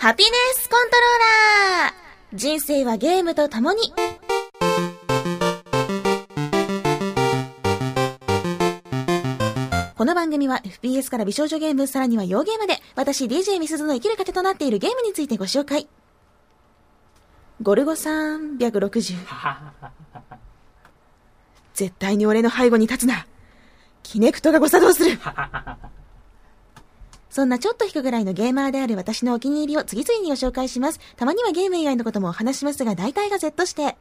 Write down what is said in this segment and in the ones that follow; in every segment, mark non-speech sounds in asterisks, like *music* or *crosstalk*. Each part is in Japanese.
ハピネスコントローラー人生はゲームと共にこの番組は FPS から美少女ゲーム、さらには洋ゲームで、私 DJ ミスズの生きる糧となっているゲームについてご紹介。ゴルゴ360。絶対に俺の背後に立つな。キネクトがご作動する。そんなちょっと引くぐらいのゲーマーである私のお気に入りを次々にご紹介します。たまにはゲーム以外のこともお話しますが、大体が Z して。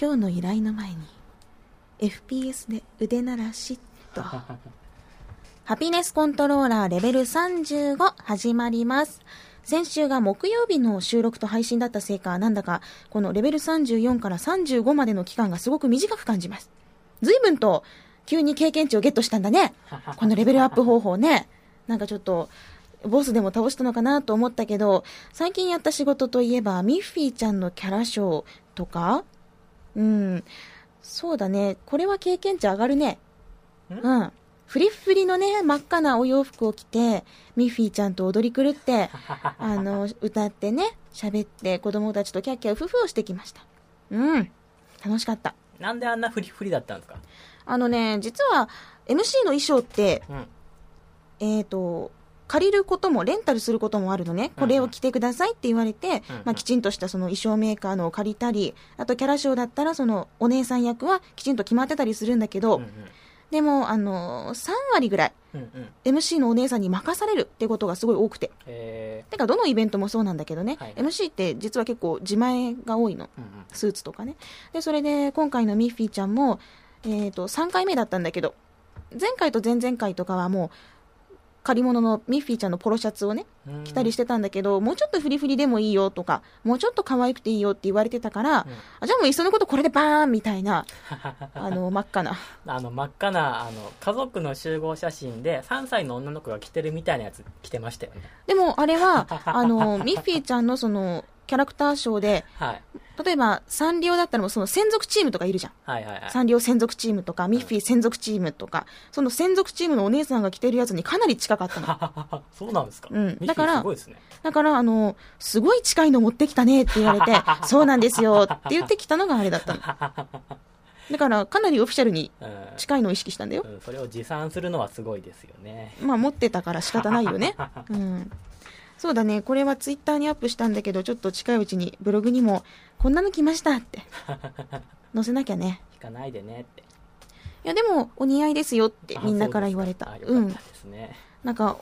今日の依頼の前に、FPS で腕鳴らしっと。*laughs* ハピネスコントローラーレベル35始まります。先週が木曜日の収録と配信だったせいか、なんだか、このレベル34から35までの期間がすごく短く感じます。随分と、急に経験値をゲットしたんだね。*laughs* このレベルアップ方法ね。なんかちょっと、ボスでも倒したのかなと思ったけど、最近やった仕事といえば、ミッフィーちゃんのキャラショーとか、うん、そうだね。これは経験値上がるね。うん。フリッフリのね、真っ赤なお洋服を着て、ミッフィーちゃんと踊り狂って、*laughs* あの、歌ってね、喋って子供たちとキャッキャウフフをしてきました。うん。楽しかった。なんであんなフリフリだったんですか？あのね、実は MC の衣装って、うん。えっ、と、借りることも、レンタルすることもあるのね。これを着てくださいって言われて、うんうんまあ、きちんとしたその衣装メーカーのを借りたり、あとキャラショーだったら、そのお姉さん役はきちんと決まってたりするんだけど、うんうん。でも、あの、3割ぐらい、うんうん。MC のお姉さんに任されるってことがすごい多くて。えてか、どのイベントもそうなんだけどね、はい MC って実は結構自前が多いの。ー。うんうん。スーツとかね。で、それで今回のミッフィーちゃんも、えっ、と、3回目だったんだけど、前回と前々回とかはもう、借り物のミッフィーちゃんのポロシャツをね、うん。着たりしてたんだけど、もうちょっとフリフリでもいいよとか、もうちょっと可愛くていいよって言われてたから、うん。あじゃあもういっそのことこれでバーンみたいな、*laughs* あの、真っ赤な。あの真っ赤なあの家族の集合写真で3歳の女の子が着てるみたいなやつ着てましたよね。でもあれは、*laughs* あの、ミッフィーちゃんのその、キャラクターショーで、はい例えばサンリオだったらその専属チームとかいるじゃん。はいはいはいサンリオ専属チームとか、ミッフィー専属チームとか、その専属チームのお姉さんが着てるやつにかなり近かったの。*laughs* そうなんですか、うんだからすごいですねだから、あの、すごい近いの持ってきたねって言われて、*laughs* そうなんですよって言ってきたのがあれだったの。だから、かなりオフィシャルにうん近いのを意識したんだよ。うん、それを持参するのはすごいですよねまあ、持ってたから仕方ないよね。*laughs* うん。そうだね、これはツイッターにアップしたんだけど、ちょっと近いうちにブログにも、こんなの来ましたって、*laughs* 載せなきゃね。引かないでねっていや、でも、お似合いですよってみんなから言われた。ううですかあよかった。ですね、なんか、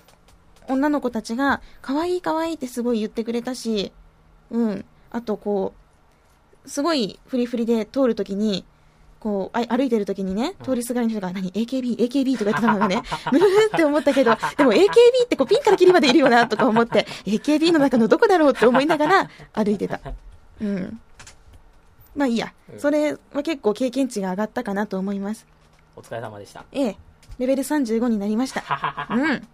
女の子たちが、可愛い可愛いってすごい言ってくれたし、うん。あと、こう、すごいフリフリで通るときに、こう、あ歩いてるときにね、通りすがりの人が、何 ?AKB、AKB とか言ってたのがね、ムフフって思ったけど、*laughs* でも AKB ってこうピンからキリまでいるよな、とか思って、AKB の中のどこだろうって思いながら歩いてた。うん。まあいいや。それは結構経験値が上がったかなと思います。お疲れ様でしたええ。レベル35になりました。*laughs* うん。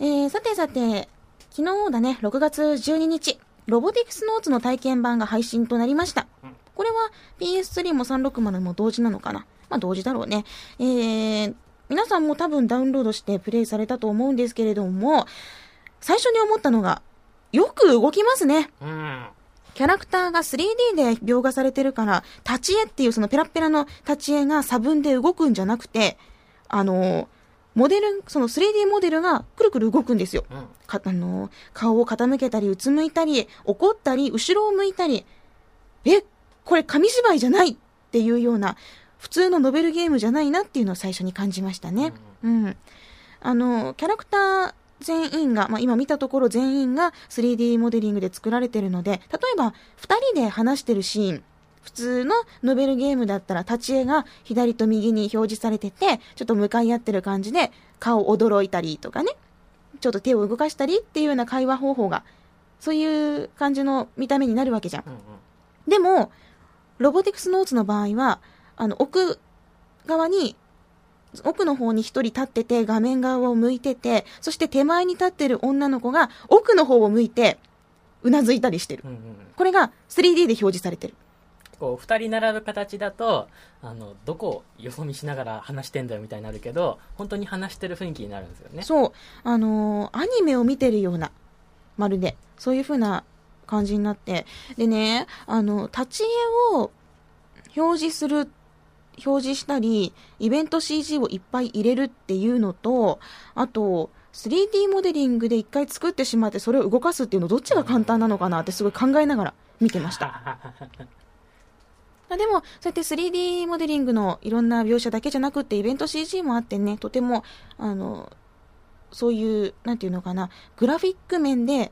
えー、さてさて、昨日だね、6月12日、ロボティクスノーツの体験版が配信となりました。これは PS3 も360も同時なのかな？まあ同時だろうね。えー、皆さんも多分ダウンロードしてプレイされたと思うんですけれども、最初に思ったのが、よく動きますね。うんキャラクターが 3D で描画されてるから、立ち絵っていうそのペラッペラの立ち絵が差分で動くんじゃなくて、あの、モデル、その 3D モデルがくるくる動くんですよ。うんかあの、顔を傾けたり、うつむいたり、怒ったり、後ろを向いたり、え、これ紙芝居じゃないっていうような、普通のノベルゲームじゃないなっていうのを最初に感じましたね。うん。あの、キャラクター全員が、まあ、今見たところ全員が 3D モデリングで作られてるので、例えば、二人で話してるシーン、普通のノベルゲームだったら立ち絵が左と右に表示されてて、ちょっと向かい合ってる感じで顔驚いたりとかね、ちょっと手を動かしたりっていうような会話方法が、そういう感じの見た目になるわけじゃんでも、ロボティクスノーツの場合は、あの、奥側に、奥の方に一人立ってて、画面側を向いてて、そして手前に立ってる女の子が奥の方を向いて、うなずいたりしてるう。んうんこれが 3D で表示されてる。こう2人並ぶ形だとあのどこをよそ見しながら話してんだよみたいになるけど本当に話してる雰囲気になるんですよねそう、あのーアニメを見てるような、まるで。そういう風な感じになって。でね、あの、立ち絵を表示する、表示したり、イベント CG をいっぱい入れるっていうのと、あと、3D モデリングで一回作ってしまってそれを動かすっていうのどっちが簡単なのかなってすごい考えながら見てました。*laughs* あでも、そうやって 3D モデリングのいろんな描写だけじゃなくってイベント CG もあってね、とても、あの、そういう、なんていうのかな、グラフィック面で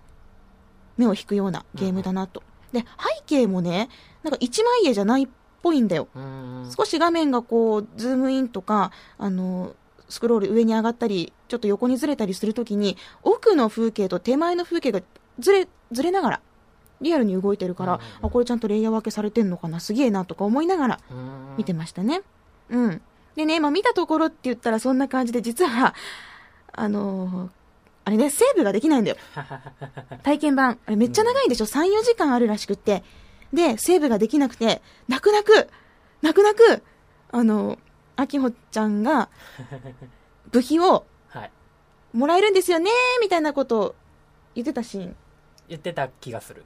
目を引くようなゲームだなと。で、背景もね、なんか一枚絵じゃないっぽいんだよ。少し画面がこう、ズームインとか、あの、スクロール上に上がったり、ちょっと横にずれたりするときに、奥の風景と手前の風景がずれ、ずれながら、リアルに動いてるから、あ、これちゃんとレイヤー分けされてんのかな、すげえなとか思いながら見てましたね。うん。でね、まあ見たところって言ったらそんな感じで、実は、あのーあれね、セーブができないんだよ。*laughs* 体験版。あれめっちゃ長いでしょ ?3、4時間あるらしくって。で、セーブができなくて、泣く泣く、泣く泣く、あの、あきほちゃんが、*laughs* 部費をはいもらえるんですよね？みたいなことを言ってたシーン。言ってた気がする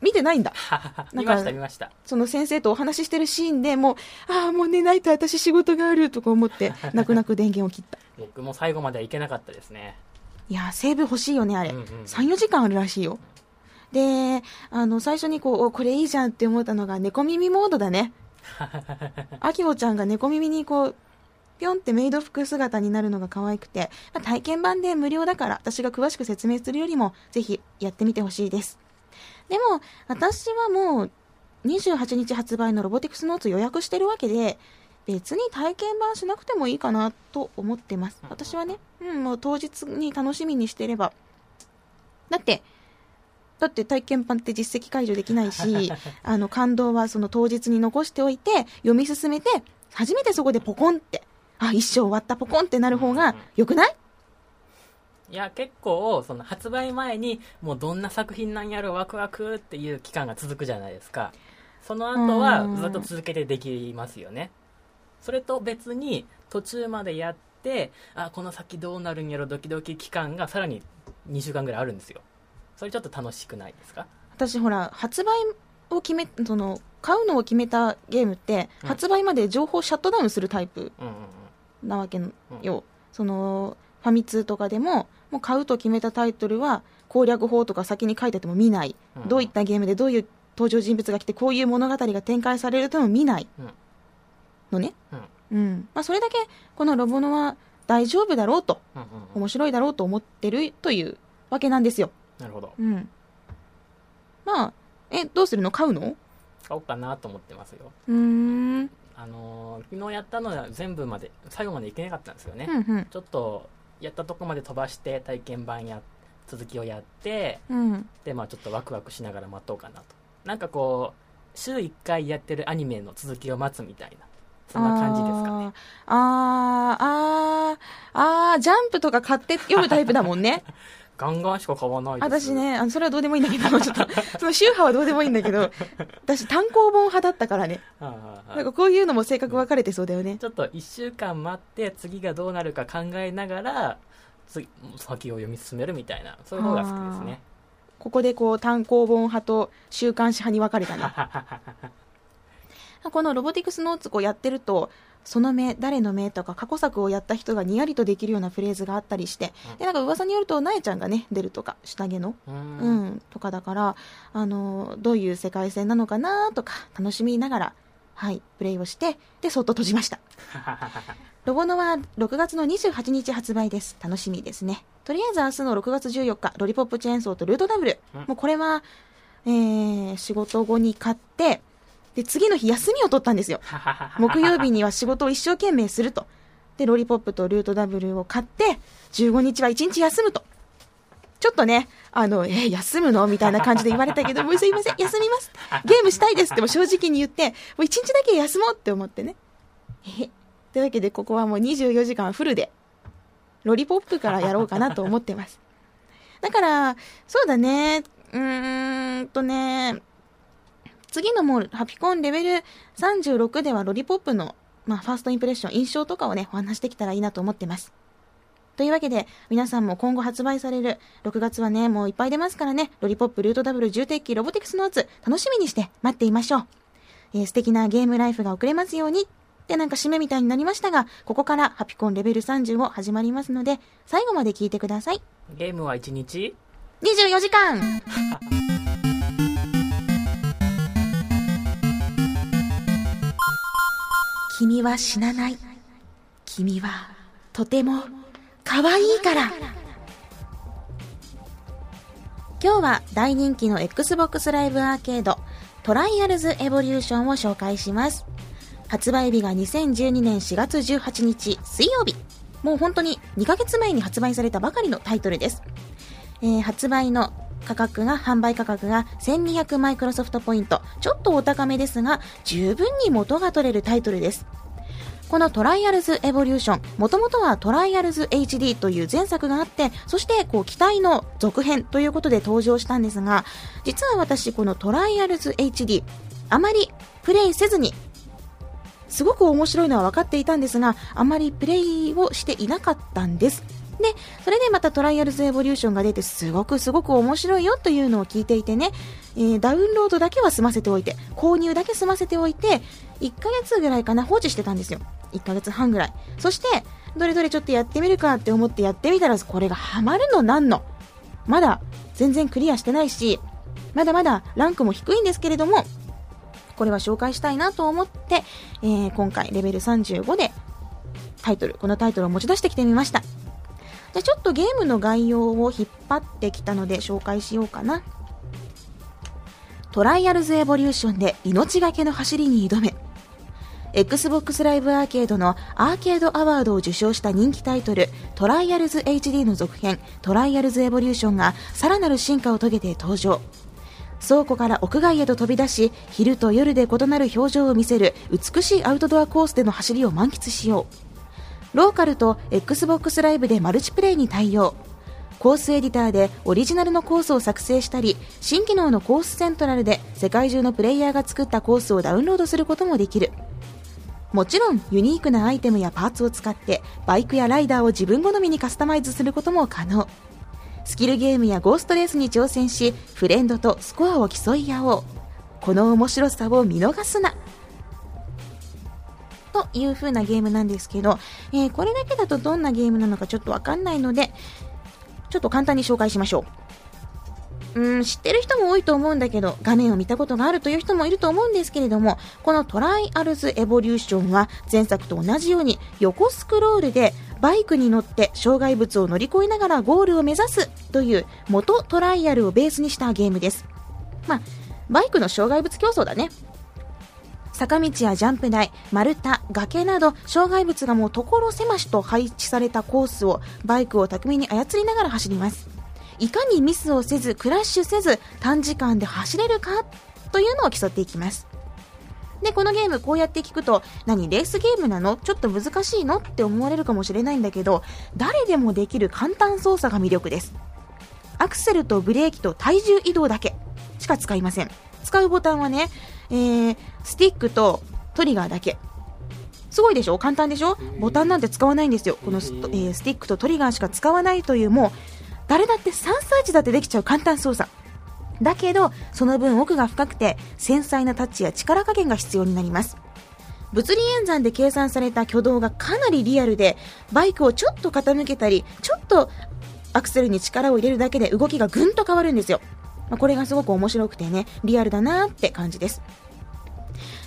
見てないんだ。*laughs* 見ました見ましたその先生とお話ししてるシーンでもう、ああ、もう寝ないと私仕事があるとか思って、泣く泣く電源を切った。僕も最後まではいけなかったですねいやー、セーブ欲しいよね、あれ。うんうん3、4時間あるらしいよ。で、あの、最初にこう、おこれいいじゃんって思ったのが、猫耳モードだね。あきほちゃんが猫耳にこう、ぴょんってメイド服姿になるのが可愛くて、まあ体験版で無料だから、私が詳しく説明するよりも、ぜひやってみてほしいです。でも、私はもう、28日発売のロボティクスノーツ予約してるわけで、別に体験版しなくてもいいかなと思ってます。私はね、うん、もう当日に楽しみにしてれば。だって、だって体験版って実績解除できないし、*laughs* あの感動はその当日に残しておいて、読み進めて、初めてそこでポコンって、あ、一生終わったポコンってなる方が良くない？いや結構その発売前にもうどんな作品なんやろワクワクっていう期間が続くじゃないですか。その後はうん。ずっと続けてできますよねそれと別に途中までやってあこの先どうなるんやろドキドキ期間がさらに2週間ぐらいあるんですよ。それちょっと楽しくないですか？私ほら、発売を決め、その、買うのを決めたゲームって、うん。発売まで情報をシャットダウンするタイプうんうんうん。なわけよ。その、ファミ通とかでも、もう買うと決めたタイトルは、攻略法とか先に書いてても見ない。うん。どういったゲームでどういう登場人物が来て、こういう物語が展開されるとも見ない。うんのね。うんうん。まあ、それだけ、このロボノは大丈夫だろうと、うんうんうん面白いだろうと思ってるというわけなんですよ。なるほどうん。まあ、え、どうするの？買うの？買おうかなと思ってますようーん。うん、あのー昨日やったのは全部まで最後までいけなかったんですよね、うん。ちょっとやったとこまで飛ばして体験版や続きをやってうん。でまあちょっとワクワクしながら待とうかなとなんかこう週1回やってるアニメの続きを待つみたいなそんな感じですかねあー、あー、あー、あージャンプとか買って読むタイプだもんね。*laughs* ガンガンしか買わない私ね、あのそれはどうでもいいんだけど、ちょっと、*laughs* その宗派はどうでもいいんだけど、私単行本派だったからね。なんかこういうのも性格分かれてそうだよね。ちょっと1週間待って次がどうなるか考えながら次先を読み進めるみたいなそういう方が好きですねここでこう単行本派と週刊誌派に分かれたね。*laughs* このロボティクスノーツこうやってると、その目、誰の目とか過去作をやった人がにやりとできるようなフレーズがあったりして、で、なんか噂によると、なえちゃんがね、出るとか、下着の、ううんん、とかだから、あの、どういう世界線なのかなとか、楽しみながら、はい、プレイをして、で、そっと閉じました。*laughs* ロボノは6月の28日発売です。楽しみですね。とりあえず明日の6月14日、ロリポップチェーンソーとルートダブル。うんもうこれは、えー、仕事後に買って、で、次の日休みを取ったんですよ。木曜日には仕事を一生懸命すると。で、ロリポップとルートダブルを買って、15日は1日休むと。ちょっとね、あの、えー休むの？みたいな感じで言われたけど、*laughs* もうすいません、休みます。ゲームしたいですっても正直に言って、もう1日だけ休もうって思ってね。えへというわけで、ここはもう24時間フルで、ロリポップからやろうかなと思ってます。だから、そうだね、うーんとね、次のもう、ハピコンレベル36ではロリポップの、まあ、ファーストインプレッション、印象とかをね、お話しできたらいいなと思ってます。というわけで、皆さんも今後発売される、6月はね、もういっぱい出ますからね、ロリポップ、ルートダブル、重鉄器、ロボティクスノーツ、楽しみにして待っていましょう。えー素敵なゲームライフが送れますようにってなんか締めみたいになりましたが、ここからハピコンレベル35始まりますので、最後まで聞いてください。ゲームは1日？24時間 *laughs* 君は死なない。君はとても可愛いから。今日は大人気の Xbox ライブアーケードトライアルズエボリューションを紹介します。発売日が2012年4月18日水曜日。もう本当に2ヶ月前に発売されたばかりのタイトルです。えー発売の価格が、販売価格が1200マイクロソフトポイント。ちょっとお高めですが、十分に元が取れるタイトルです。この Trials Evolution、もともとは Trials HD という前作があって、そしてこう期待の続編ということで登場したんですが、実は私このトライアルズ HD、あまりプレイせずに、すごく面白いのは分かっていたんですが、あまりプレイをしていなかったんです。で、それでまた Trials Evolution が出てすごくすごく面白いよというのを聞いていてね、えーダウンロードだけは済ませておいて、購入だけ済ませておいて、1ヶ月ぐらいかな放置してたんですよ。1ヶ月半ぐらい。そして、どれどれちょっとやってみるかって思ってやってみたら、これがハマるのなんの。まだ全然クリアしてないし、まだまだランクも低いんですけれども、これは紹介したいなと思って、えー今回レベル35でタイトル、このタイトルを持ち出してきてみました。じゃちょっとゲームの概要を引っ張ってきたので紹介しようかな。トライアルズエボリューションで命がけの走りに挑め。Xbox ライブアーケードのアーケードアワードを受賞した人気タイトルトライアルズ HD の続編トライアルズエボリューションがさらなる進化を遂げて登場。倉庫から屋外へと飛び出し、昼と夜で異なる表情を見せる美しいアウトドアコースでの走りを満喫しよう。ローカルと Xbox ライブでマルチプレイに対応。コースエディターでオリジナルのコースを作成したり、新機能のコースセントラルで世界中のプレイヤーが作ったコースをダウンロードすることもできる。もちろんユニークなアイテムやパーツを使ってバイクやライダーを自分好みにカスタマイズすることも可能。スキルゲームやゴーストレースに挑戦し、フレンドとスコアを競い合おう。この面白さを見逃すな。という風なゲームなんですけど、えーこれだけだとどんなゲームなのかちょっとわかんないので、ちょっと簡単に紹介しましょう。うん、知ってる人も多いと思うんだけど、画面を見たことがあるという人もいると思うんですけれども、このトライアルズエボリューションは前作と同じように横スクロールでバイクに乗って障害物を乗り越えながらゴールを目指すという元トライアルをベースにしたゲームです。まあ、バイクの障害物競争だね。坂道やジャンプ台、丸太、崖など障害物がもう所狭しと配置されたコースをバイクを巧みに操りながら走ります。いかにミスをせず、クラッシュせず、短時間で走れるかというのを競っていきます。で、このゲームこうやって聞くと、何、レースゲームなの？ちょっと難しいの？って思われるかもしれないんだけど、誰でもできる簡単操作が魅力です。アクセルとブレーキと体重移動だけしか使いません。使うボタンはね、えー、スティックとトリガーだけ。すごいでしょ？簡単でしょ？ボタンなんて使わないんですよ。このス,、えースティックとトリガーしか使わないという、もう、誰だって3歳児だってできちゃう簡単操作。だけど、その分奥が深くて、繊細なタッチや力加減が必要になります。物理演算で計算された挙動がかなりリアルで、バイクをちょっと傾けたり、ちょっとアクセルに力を入れるだけで動きがぐんと変わるんですよ。まあこれがすごく面白くてね、リアルだなって感じです。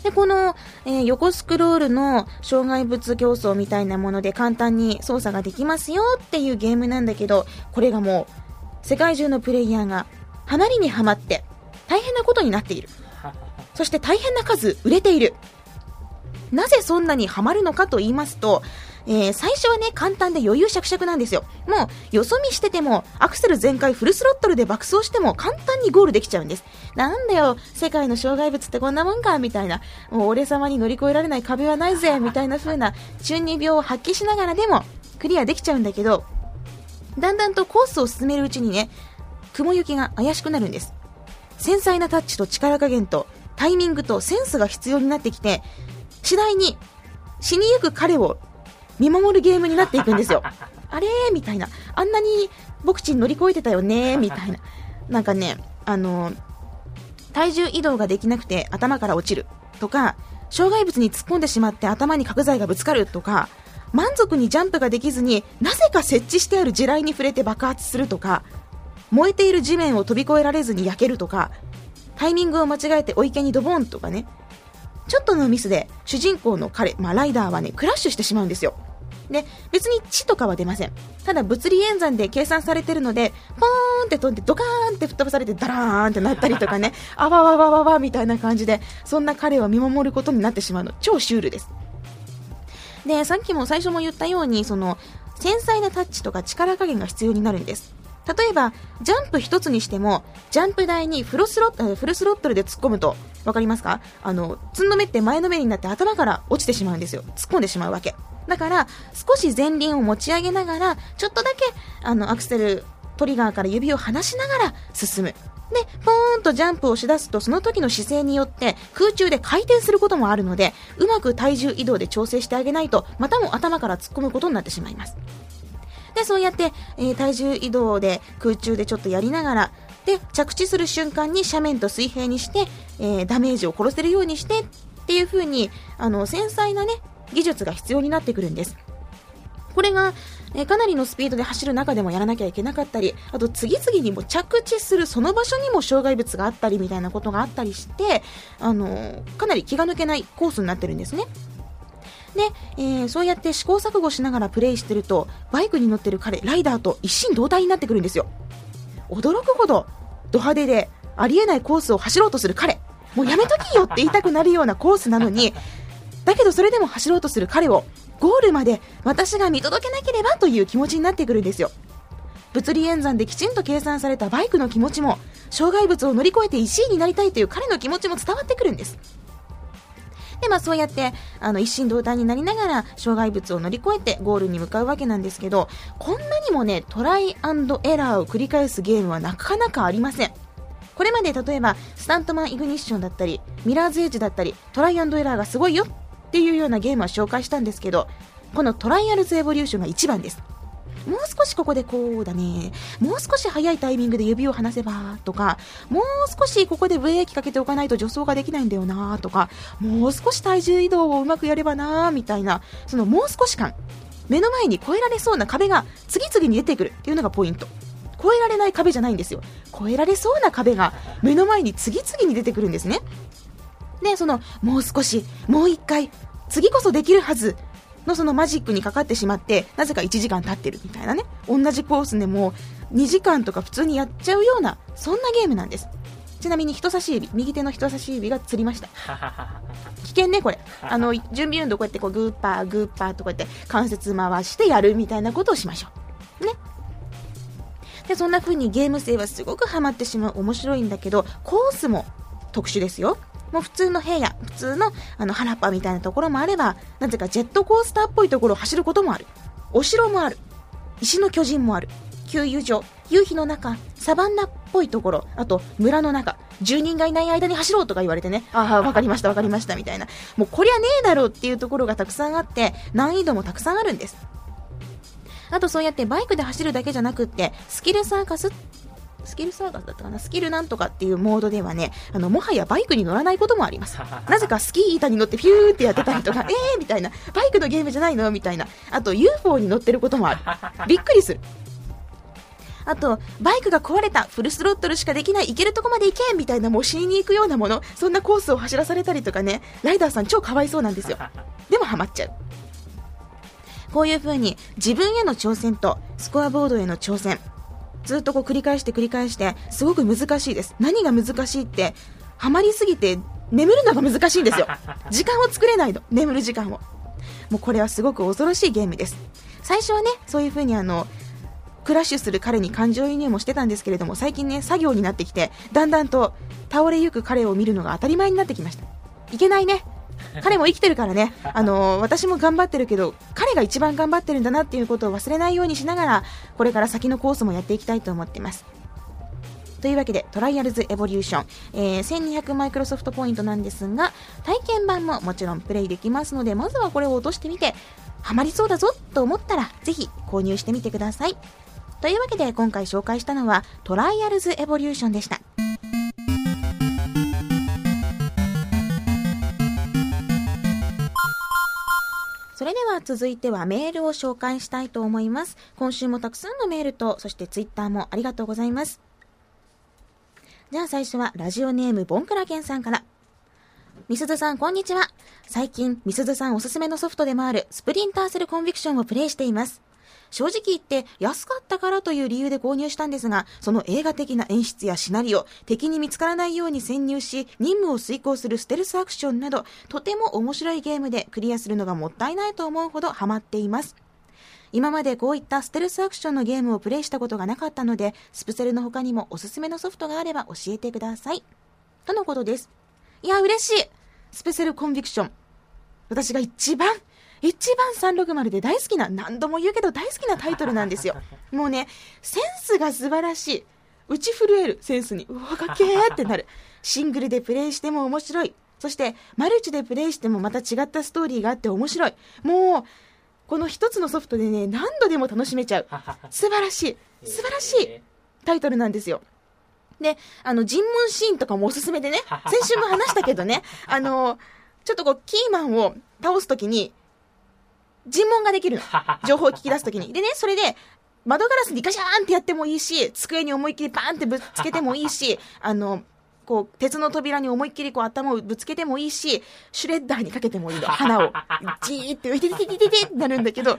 で、この、えー横スクロールの障害物競争みたいなもので簡単に操作ができますよっていうゲームなんだけど、これがもう、世界中のプレイヤーが、ハマりにはまって、大変なことになっている。*laughs* そして大変な数売れている。なぜそんなにハマるのかと言いますと、えー最初はね、簡単で余裕しゃくしゃくなんですよ。もう、よそ見してても、アクセル全開フルスロットルで爆走しても簡単にゴールできちゃうんです。なんだよ、世界の障害物ってこんなもんか、みたいな。もう俺様に乗り越えられない壁はないぜ、*laughs* みたいな風な中二病を発揮しながらでも、クリアできちゃうんだけど、だんだんとコースを進めるうちにね、雲行きが怪しくなるんです。繊細なタッチと力加減とタイミングとセンスが必要になってきて、次第に死にゆく彼を見守るゲームになっていくんですよ。*laughs* あれーみたいな。あんなに僕ちん乗り越えてたよねーみたいな。なんかね、あの、体重移動ができなくて頭から落ちるとか、障害物に突っ込んでしまって頭に角材がぶつかるとか、満足にジャンプができずになぜか設置してある地雷に触れて爆発するとか、燃えている地面を飛び越えられずに焼けるとか、タイミングを間違えてお池にドボンとかね、ちょっとのミスで主人公の彼、まあ、ライダーはね、クラッシュしてしまうんですよ。で、別に血とかは出ません。ただ物理演算で計算されてるので、ポーンって飛んでドカーンって吹っ飛ばされてダラーンってなったりとかね、*laughs* あわわわわわみたいな感じで、そんな彼を見守ることになってしまうの。超シュールです。で、さっきも最初も言ったように、その、繊細なタッチとか力加減が必要になるんです。例えば、ジャンプ一つにしても、ジャンプ台にフルスロフルスロットルで突っ込むと、わかりますか？あの、つんの目って前のめりになって頭から落ちてしまうんですよ。突っ込んでしまうわけ。だから、少し前輪を持ち上げながら、ちょっとだけ、あの、アクセル、トリガーから指を離しながら進む。で、ポーンとジャンプをしだすと、その時の姿勢によって空中で回転することもあるので、うまく体重移動で調整してあげないと、またも頭から突っ込むことになってしまいます。で、そうやって、えー、体重移動で空中でちょっとやりながら、で、着地する瞬間に斜面と水平にして、えー、ダメージを殺せるようにしてっていう風に、あの、繊細なね、技術が必要になってくるんです。これが、え、かなりのスピードで走る中でもやらなきゃいけなかったり、あと次々にも着地するその場所にも障害物があったりみたいなことがあったりして、あの、かなり気が抜けないコースになってるんですね。で、えー、そうやって試行錯誤しながらプレイしてると、バイクに乗ってる彼、ライダーと一心同体になってくるんですよ。驚くほど、ド派手で、ありえないコースを走ろうとする彼。もうやめときよって言いたくなるようなコースなのに、だけどそれでも走ろうとする彼を、ゴールまで私が見届けなければという気持ちになってくるんですよ。物理演算できちんと計算されたバイクの気持ちも、障害物を乗り越えて1位になりたいという彼の気持ちも伝わってくるんです。で、まあそうやって、あの、一心同体になりながら、障害物を乗り越えてゴールに向かうわけなんですけど、こんなにもね、トライエラーを繰り返すゲームはなかなかありません。これまで例えば、スタントマンイグニッションだったり、ミラーズエッジだったり、トライエラーがすごいよっていうようなゲームは紹介したんですけど、このトライアルズエボリューションが一番です。もう少しここでこうだね。もう少し早いタイミングで指を離せばとか、もう少しここでブレーキかけておかないと助走ができないんだよなとか、もう少し体重移動をうまくやればなみたいな、そのもう少し感。目の前に越えられそうな壁が次々に出てくるっていうのがポイント。越えられない壁じゃないんですよ。越えられそうな壁が目の前に次々に出てくるんですね。で、その、もう少し、もう一回、次こそできるはずのそのマジックにかかってしまって、なぜか1時間経ってるみたいなね。同じコースでも2時間とか普通にやっちゃうような、そんなゲームなんです。ちなみに人差し指、右手の人差し指がつりました。*laughs* 危険ね、これ。*laughs* あの、準備運動こうやってこうグーパー、グーパーとこうやって関節回してやるみたいなことをしましょう。ね。で、そんな風にゲーム性はすごくハマってしまう面白いんだけど、コースも特殊ですよ。もう普通の部屋、普通のあの原っぱみたいなところもあれば、なぜかジェットコースターっぽいところを走ることもある。お城もある。石の巨人もある。給油所、夕日の中、サバンナっぽいところ、あと村の中、住人がいない間に走ろうとか言われてね、ああ、わかりました、わかりました、みたいな。もうこりゃねえだろうっていうところがたくさんあって、難易度もたくさんあるんです。あとそうやってバイクで走るだけじゃなくって、スキルサーカススキルサーガスだったかな？スキルなんとかっていうモードではね、あの、もはやバイクに乗らないこともあります。*laughs* なぜかスキー板に乗ってピューってやってたりとか、*laughs* えーみたいな、バイクのゲームじゃないの？みたいな。あと UFO に乗ってることもある。*laughs* びっくりする。あと、バイクが壊れた、フルスロットルしかできない、行けるとこまで行けみたいな、もう死にに行くようなもの、そんなコースを走らされたりとかね、ライダーさん超かわいそうなんですよ。でもハマっちゃう。こういう風に自分への挑戦とスコアボードへの挑戦、ずっとこう繰り返して繰り返して、すごく難しいです。何が難しいって、ハマりすぎて眠るのが難しいんですよ。*laughs* 時間を作れないの。眠る時間を。もうこれはすごく恐ろしいゲームです。最初はね、そういう風にあの、クラッシュする彼に感情移入もしてたんですけれども、最近ね、作業になってきて、だんだんと倒れゆく彼を見るのが当たり前になってきました。いけないね。*laughs* 彼も生きてるからね、あの私も頑張ってるけど、彼が一番頑張ってるんだなっていうことを忘れないようにしながら、これから先のコースもやっていきたいと思ってます。というわけで、トライアルズエボリューション、えー、1200マイクロソフトポイントなんですが、体験版ももちろんプレイできますので、まずはこれを落としてみて、ハマりそうだぞと思ったら、ぜひ購入してみてください。というわけで今回紹介したのはトライアルズエボリューションでした。それでは続いてはメールを紹介したいと思います。今週もたくさんのメールと、そしてツイッターもありがとうございます。じゃあ最初はラジオネームボンクラケンさんから。みすずさん、こんにちは。最近、みすずさんおすすめのソフトでもあるスプリンターセルコンビクションをプレイしています。正直言って安かったからという理由で購入したんですが、その映画的な演出やシナリオ、敵に見つからないように潜入し、任務を遂行するステルスアクションなど、とても面白いゲームでクリアするのがもったいないと思うほどハマっています。今までこういったステルスアクションのゲームをプレイしたことがなかったので、スプセルの他にもおすすめのソフトがあれば教えてください。とのことです。いや、嬉しいスペセルコンビクション。私が一番一番360で大好きな、何度も言うけど大好きなタイトルなんですよ。*laughs* もうね、センスが素晴らしい。打ち震えるセンスに、うわ、かっけーってなる。シングルでプレイしても面白い。そして、マルチでプレイしてもまた違ったストーリーがあって面白い。もう、この一つのソフトでね、何度でも楽しめちゃう。*laughs* 素晴らしい。素晴らしいタイトルなんですよ。で、あの、尋問シーンとかもおすすめでね、先週も話したけどね、あの、ちょっとこう、キーマンを倒すときに、尋問ができるの。*laughs* 情報を聞き出すときに。でね、それで、窓ガラスにガシャーンってやってもいいし、机に思いっきりバーンってぶつけてもいいし、あの、こう、鉄の扉に思いっきりこう頭をぶつけてもいいし、シュレッダーにかけてもいいの。花を。じーって、いててててててってなるんだけど、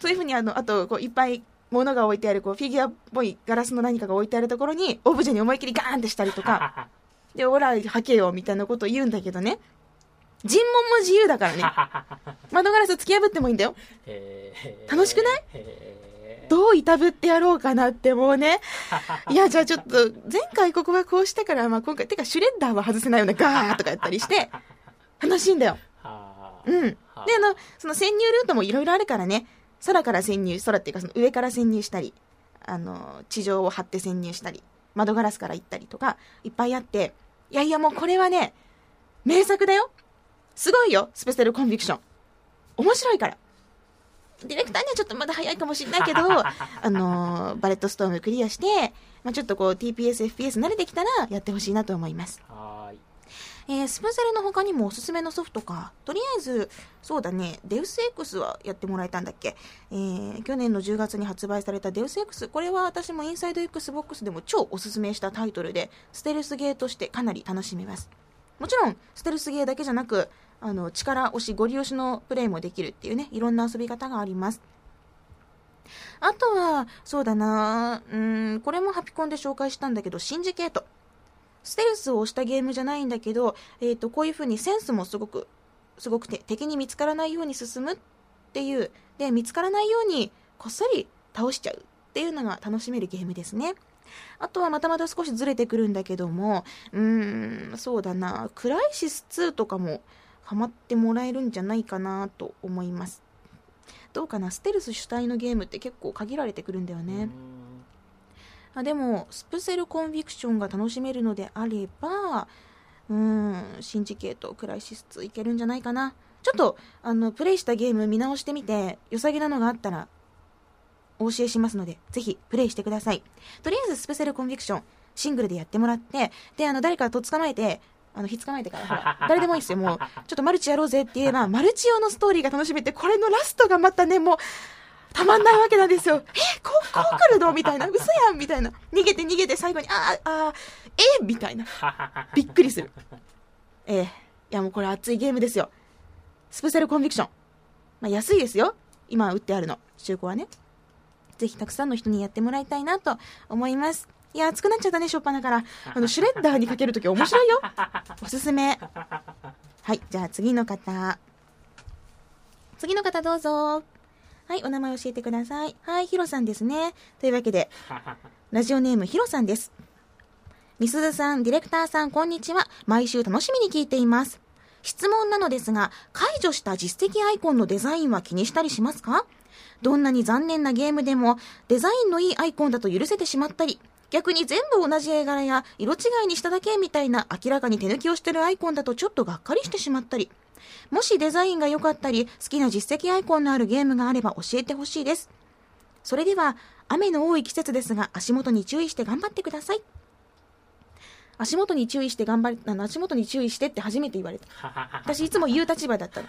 そういうふうにあの、あと、こう、いっぱい物が置いてある、こう、フィギュアっぽいガラスの何かが置いてあるところに、オブジェに思いっきりガーンってしたりとか、で、オラ、はけよ、みたいなことを言うんだけどね。尋問も自由だからね。*laughs* 窓ガラス突き破ってもいいんだよ。楽しくない？どういたぶってやろうかなってもうね。*laughs* いや、じゃあちょっと、前回ここはこうしたから、まあ今回、てかシュレッダーは外せないよね、ガーとかやったりして、楽しいんだよ。うん。で、あの、その潜入ルートもいろいろあるからね、空から潜入、空っていうかその上から潜入したり、あの、地上を張って潜入したり、窓ガラスから行ったりとか、いっぱいあって、いやいやもうこれはね、名作だよ。すごいよ、スペシャルコンビクション。面白いから。ディレクターにはちょっとまだ早いかもしれないけど、*laughs* あのー、バレットストームクリアして、まあ、ちょっとこう TPS、FPS 慣れてきたらやってほしいなと思います。はい。えー、スペセルの他にもおすすめのソフトか。とりあえず、そうだね、デウス X はやってもらえたんだっけ。えー、去年の10月に発売されたデウス X。これは私もインサイド XBOX でも超おすすめしたタイトルで、ステルスゲーとしてかなり楽しめます。もちろん、ステルスゲーだけじゃなく、あの、力押し、ゴリ押しのプレイもできるっていうね、いろんな遊び方があります。あとは、そうだなうん、これもハピコンで紹介したんだけど、シンジケート。ステルスを押したゲームじゃないんだけど、えっ、ー、と、こういう風にセンスもすごく、すごくて、敵に見つからないように進むっていう、で、見つからないように、こっそり倒しちゃうっていうのが楽しめるゲームですね。あとはまたまた少しずれてくるんだけども、うーん、そうだな、クライシス2とかも、ハマってもらえるんじゃないかなと思います。どうかな、ステルス主体のゲームって結構限られてくるんだよね。あでも、スプセルコンビクションが楽しめるのであれば、うん、シンジケート、クライシス2いけるんじゃないかな。ちょっと、あの、プレイしたゲーム見直してみて、良さげなのがあったら、お教えしますので、ぜひ、プレイしてください。とりあえず、スペセルコンビクション、シングルでやってもらって、で、あの、誰かと捕まえて、あの、ひっ捕まえてから、ほら、誰でもいいですよ。もう、ちょっとマルチやろうぜって言えば、マルチ用のストーリーが楽しめて、これのラストがまたね、もう、たまんないわけなんですよ。*laughs* えこう、こう来るの？みたいな。嘘やんみたいな。逃げて逃げて最後に、ああ、あえ？みたいな。*laughs* びっくりする。ええー、いやもうこれ熱いゲームですよ。スペシャルコンビクション。まあ安いですよ。今売ってあるの。中古はね。ぜひたくさんの人にやってもらいたいなと思います。いや、熱くなっちゃったね、*laughs* しょっぱなから。あの、シュレッダーにかけるとき面白いよ。*laughs* おすすめ。はい、じゃあ次の方。次の方どうぞ。はい、お名前教えてください。はい、ヒロさんですね。というわけで、*laughs* ラジオネームヒロさんです。みすずさん、ディレクターさん、こんにちは。毎週楽しみに聞いています。質問なのですが、解除した実績アイコンのデザインは気にしたりしますか？どんなに残念なゲームでも、デザインのいいアイコンだと許せてしまったり、逆に全部同じ絵柄や色違いにしただけみたいな明らかに手抜きをしてるアイコンだとちょっとがっかりしてしまったり。もしデザインが良かったり、好きな実績アイコンのあるゲームがあれば教えてほしいです。それでは、雨の多い季節ですが、足元に注意して頑張ってください。足元に注意して頑張り、あの、足元に注意してって初めて言われた。*laughs* 私いつも言う立場だったの。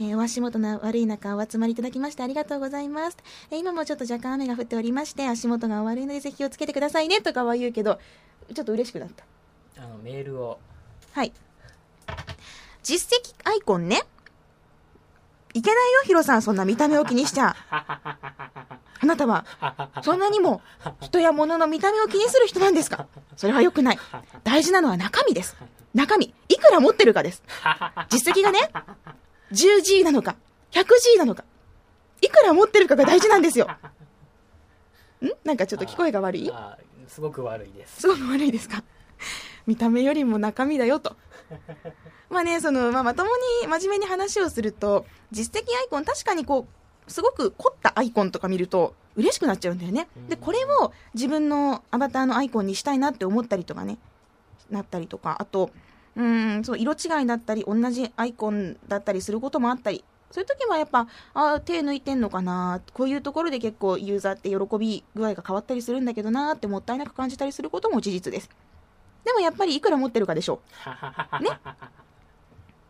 えーお足元の悪い中お集まりいただきましてありがとうございます。えー今もちょっと若干雨が降っておりまして、足元が悪いのでぜひ気をつけてくださいねとかは言うけど、ちょっと嬉しくなった。あのメールをはい。実績アイコンね。いけないよ、ヒロさん。そんな見た目を気にしちゃ。*laughs* あなたは、そんなにも人や物の見た目を気にする人なんですか？それは良くない。大事なのは中身です。中身。いくら持ってるかです。実績がね、10G なのか、100G なのか、いくら持ってるかが大事なんですよ。*laughs* ん？なんかちょっと聞こえが悪い？あすごく悪いですすごく悪いですか？*laughs* 見た目よりも中身だよと。*laughs* まあね、その、まあ、まともに真面目に話をすると、実績アイコン、確かにこう、すごく凝ったアイコンとか見ると、嬉しくなっちゃうんだよね。で、これを自分のアバターのアイコンにしたいなって思ったりとかね、なったりとか、あと、うーん、そう、色違いだったり、同じアイコンだったりすることもあったり、そういう時はやっぱ、あー手抜いてんのかな、こういうところで結構ユーザーって喜び具合が変わったりするんだけどなーってもったいなく感じたりすることも事実です。でもやっぱりいくら持ってるかでしょう。*laughs* ね。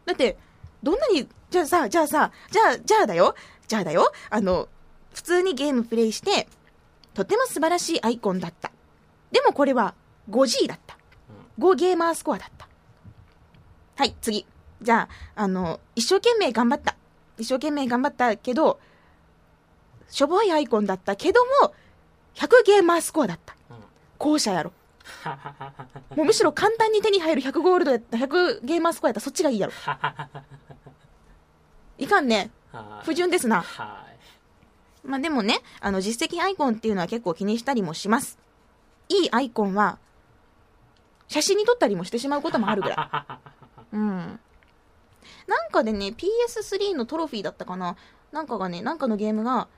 だって、どんなに、じゃあさ、じゃあさ、じゃあ、じゃあだよ、じゃあだよ、あの、普通にゲームプレイして、とても素晴らしいアイコンだった。でもこれは 5G だった。5ゲーマースコアだった。はい、次。じゃあ、あの、一生懸命頑張った。一生懸命頑張ったけど、しょぼいアイコンだったけども、100ゲーマースコアだった。うん後者やろ。*laughs* もうむしろ簡単に手に入る100ゴールドやった、100ゲーマースコアやったらそっちがいいやろ。いかんね。はい不純ですな。はいまあでもね、あの実績アイコンっていうのは結構気にしたりもします。いいアイコンは、写真に撮ったりもしてしまうこともあるぐらい。*laughs* うん。なんかでね、PS3 のトロフィーだったかな。なんかがね、なんかのゲームが、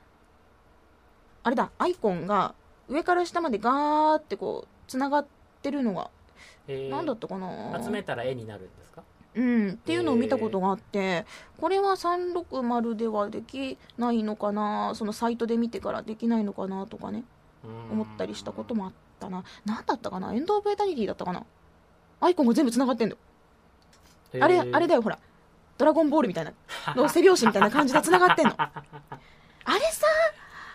あれだ、アイコンが上から下までガーってこう、繋がってるのが、えー。なんだったかな。集めたら絵になるんですか？うん、っていうのを見たことがあって、これは360ではできないのかな、そのサイトで見てからできないのかなとかね、思ったりしたこともあったな。なんだったかな？エンド・オブ・エタニティだったかな？アイコンが全部繋がってんだよ。あれ、あれだよよ、ほら。ドラゴンボールみたいな、*laughs* の背拍子みたいな感じで繋がってんの。あれさ、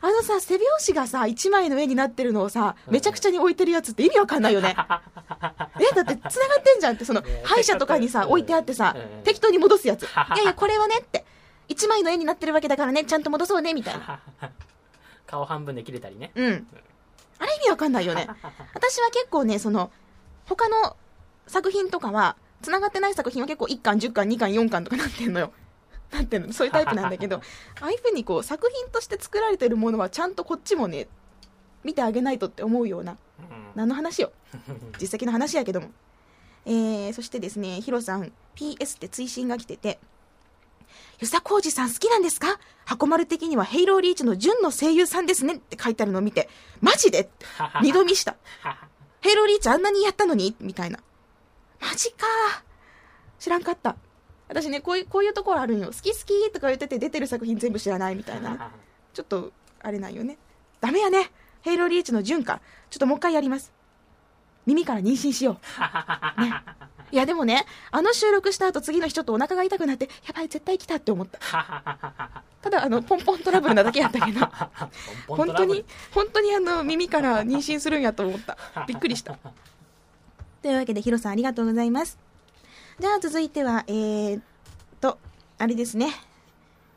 あのさ、背拍子がさ、一枚の絵になってるのをさ、めちゃくちゃに置いてるやつって意味わかんないよね。*laughs* え、だって繋がってんじゃんって、そのね、歯医者とかにさ、うん置いてあってさうん、適当に戻すやつ。*laughs* いやいや、これはねって、一枚の絵になってるわけだからね、ちゃんと戻そうね、みたいな。顔半分で切れたりねうん。あれ意味わかんないよね。私は結構ね、その、他の作品とかは、繋がってない作品は結構1巻、10巻、2巻、4巻とかなってんのよ。*laughs* なってんの。そういうタイプなんだけど、*laughs* ああいうふうにこう、作品として作られてるものはちゃんとこっちもね、見てあげないとって思うような、うん何の話よ。*laughs* 実績の話やけども。えー、そしてですね、ヒロさん、PS って追伸が来てて、与佐浩二さん好きなんですか？箱丸的にはヘイローリーチの純の声優さんですねって書いてあるのを見て、マジで？二度見した。ヘイローリーチあんなにやったのに？みたいな。マジか知らんかった。私ね、こういう、こういうところあるんよ。好き好きとか言ってて出てる作品全部知らないみたいなね。*laughs* ちょっと、あれなんよね。ダメやね。ヘイローリーチの純か。ちょっともう一回やります。耳から妊娠しよう。*laughs* ね。いやでもね、あの収録した後次の日ちょっとお腹が痛くなって、やばい、絶対来たって思った。*laughs* ただ、あの、ポンポントラブルなだけやったけど、本当に、本当にあの、耳から妊娠するんやと思った。びっくりした。というわけで、ヒロさんありがとうございます。じゃあ続いては、えーっと、あれですね。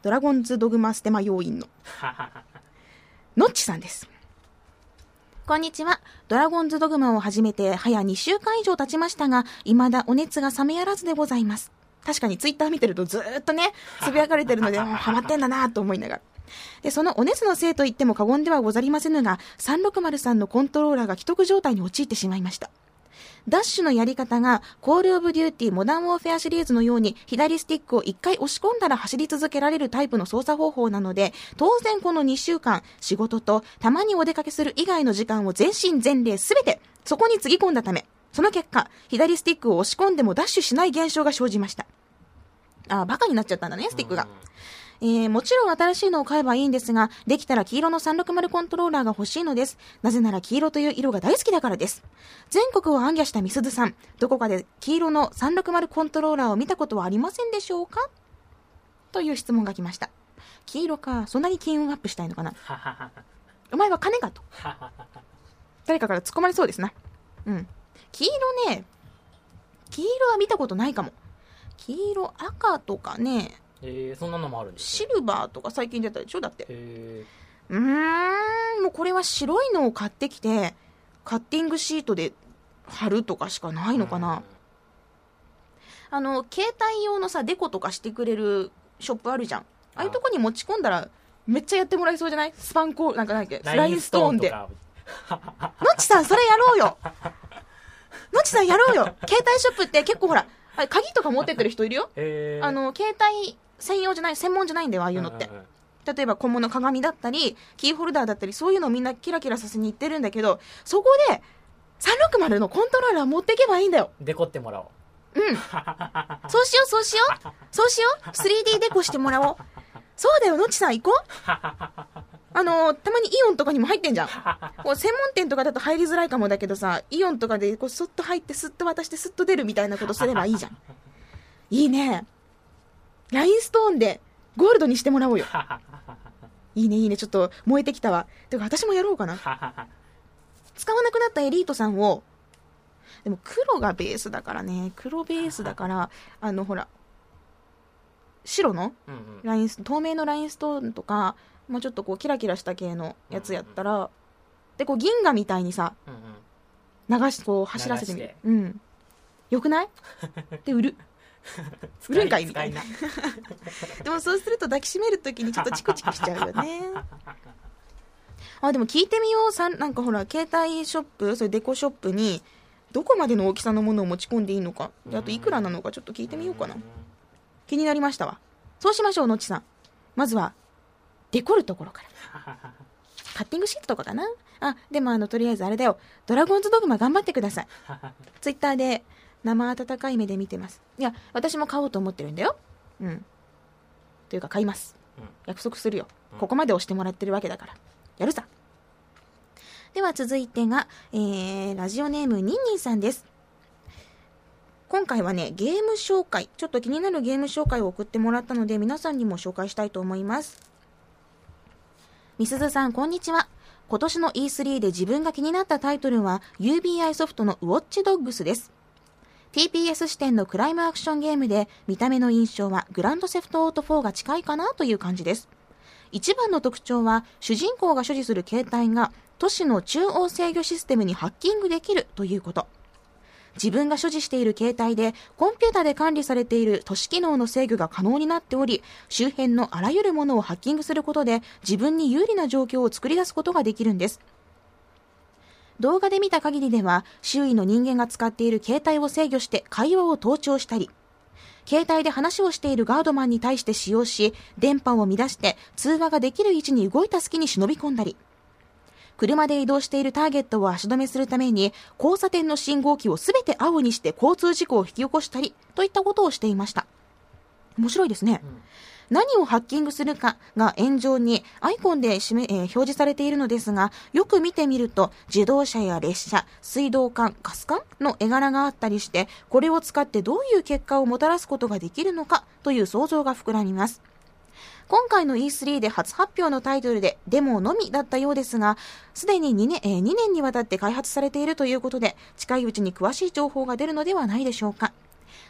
ドラゴンズドグマステマ要員の、のっちさんです。こんにちは。ドラゴンズドグマを始めて早2週間以上経ちましたが、未だお熱が冷めやらずでございます。確かにツイッター見てるとずーっとね、つぶやかれてるので、*laughs* もうハマってんだなと思いながら。で、そのお熱のせいと言っても過言ではござりませぬが、360さんのコントローラーが危篤状態に陥ってしまいました。ダッシュのやり方が、 Call of Duty Modern Warfare シリーズのように、左スティックを一回押し込んだら走り続けられるタイプの操作方法なので、当然この2週間、仕事とたまにお出かけする以外の時間を全身全霊すべて、そこにつぎ込んだため、その結果、左スティックを押し込んでもダッシュしない現象が生じました。あ、バカになっちゃったんだね、スティックが。えー、もちろん新しいのを買えばいいんですが、できたら黄色の360コントローラーが欲しいのです。なぜなら黄色という色が大好きだからです。全国を暗記したみすずさん、どこかで黄色の360コントローラーを見たことはありませんでしょうか？という質問が来ました。黄色か、そんなに金運アップしたいのかな？*laughs* お前は金かと。*laughs* 誰かから突っ込まれそうですな。うん。黄色ね、黄色は見たことないかも。黄色、赤とかね、えー、そんなのもあるんですシねルバーとか最近出たでしょだって。えうーん、もうこれは白いのを買ってきて、カッティングシートで貼るとかしかないーのかな。あの、携帯用のさ、デコとかしてくれるショップあるじゃん。ああいうとこに持ち込んだら、めっちゃやってもらえそうじゃない？スパンコール、なんかなんだっけ？ラインストーンで。とのちさん、それやろうよ。のっちさんやろうよ。携帯ショップって結構ほら、あれ鍵とか持ってってる人いるよ。えー。あの、携帯専用じゃない、専門じゃないんだよ、ああいうのってん。んん例えば小物鏡だったり、キーホルダーだったり、そういうのをみんなキラキラさせに行ってるんだけど、そこで、360のコントローラー持っていけばいいんだよ。デコってもらおううん。*laughs* そうしよう、そうしよう。そうしよう。3D デコしてもらおう。そうだよ、のちさん行こう。*laughs* あの、たまにイオンとかにも入ってんじゃん。*laughs* こう専門店とかだと入りづらいかもだけどさ、イオンとかでこうスッと入って、スッと渡して、スッと出るみたいなことすればいいじゃん。いいね。ラインストーンでゴールドにしてもらおうよ。*laughs* いいね、いいね。ちょっと燃えてきたわ。てか私もやろうかな。使わなくなったエリートさんを、でも黒がベースだからね、黒ベースだから、あのほら、白のうんうんラインス透明のラインストーンとか、もうちょっとこうキラキラした系のやつやったら、で、こう銀河みたいにさ、うんうん流し、こう走らせてみ。るうん。よくない？*laughs* で、売る。売るんかいみたいな。*laughs* でもそうすると抱きしめるときにちょっとチクチクしちゃうよね。*laughs* あ、でも聞いてみよう。さんなんかほら、携帯ショップ、それデコショップに、どこまでの大きさのものを持ち込んでいいのか。であといくらなのかちょっと聞いてみようかな。気になりましたわ。そうしましょう、のちさん。まずは、デコるところから。*laughs* カッティングシートとかかな？あ、でもあの、とりあえずあれだよ。ドラゴンズドグマ頑張ってください。ツイッターで生温かい目で見てます。いや、私も買おうと思ってるんだよ。うん。というか買います。うん約束するようん。ここまで押してもらってるわけだから。やるさ。では続いてが、えー、ラジオネームニンニンさんです。今回はね、ゲーム紹介、ちょっと気になるゲーム紹介を送ってもらったので、皆さんにも紹介したいと思います。みすずさん、こんにちは。今年の E3 で自分が気になったタイトルは UBI ソフトのウォッチドッグスです。TPS 視点のクライムアクションゲームで見た目の印象はグランドセフトオート4が近いかなという感じです。一番の特徴は主人公が所持する携帯が都市の中央制御システムにハッキングできるということ。自分が所持している携帯でコンピュータで管理されている都市機能の制御が可能になっており、周辺のあらゆるものをハッキングすることで自分に有利な状況を作り出すことができるんです。動画で見た限りでは、周囲の人間が使っている携帯を制御して会話を盗聴したり、携帯で話をしているガードマンに対して使用し、電波を乱して通話ができる位置に動いた隙に忍び込んだり、車で移動しているターゲットを足止めするために、交差点の信号機をすべて青にして交通事故を引き起こしたり、といったことをしていました。面白いですね。何をハッキングするかが炎上にアイコンでしめ、えー表示されているのですが、よく見てみると自動車や列車、水道管、ガス管の絵柄があったりして、これを使ってどういう結果をもたらすことができるのかという想像が膨らみます。今回の E3 で初発表のタイトルでデモのみだったようですが、すでに2年,、えー2年にわたって開発されているということで、近いうちに詳しい情報が出るのではないでしょうか。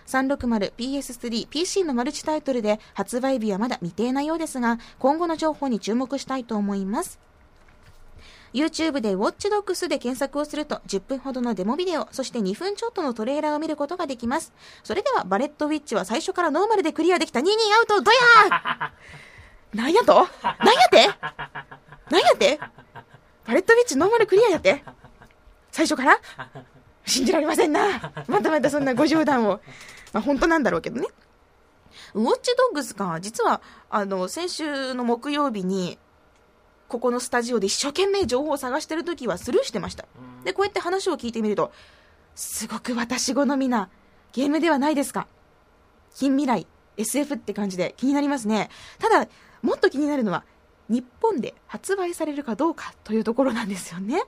360、PS3、PC のマルチタイトルで発売日はまだ未定なようですが、今後の情報に注目したいと思います。YouTube で Watch Dogs で検索をすると10分ほどのデモビデオ、そして2分ちょっとのトレーラーを見ることができます。それではバレットウィッチは最初からノーマルでクリアできた22アウトドヤー！*laughs* なんやと？なんやって？なんやって？バレットウィッチノーマルクリアやって？最初から？よ信じられませんな。またまたそんなご冗談を。まあ、本当なんだろうけどね。ウォッチドッグスか、実は、あの、先週の木曜日に、ここのスタジオで一生懸命情報を探してる時はスルーしてました。で、こうやって話を聞いてみると、すごく私好みなゲームではないですか。近未来、SF って感じで気になりますね。ただ、もっと気になるのは、日本で発売されるかどうかというところなんですよね。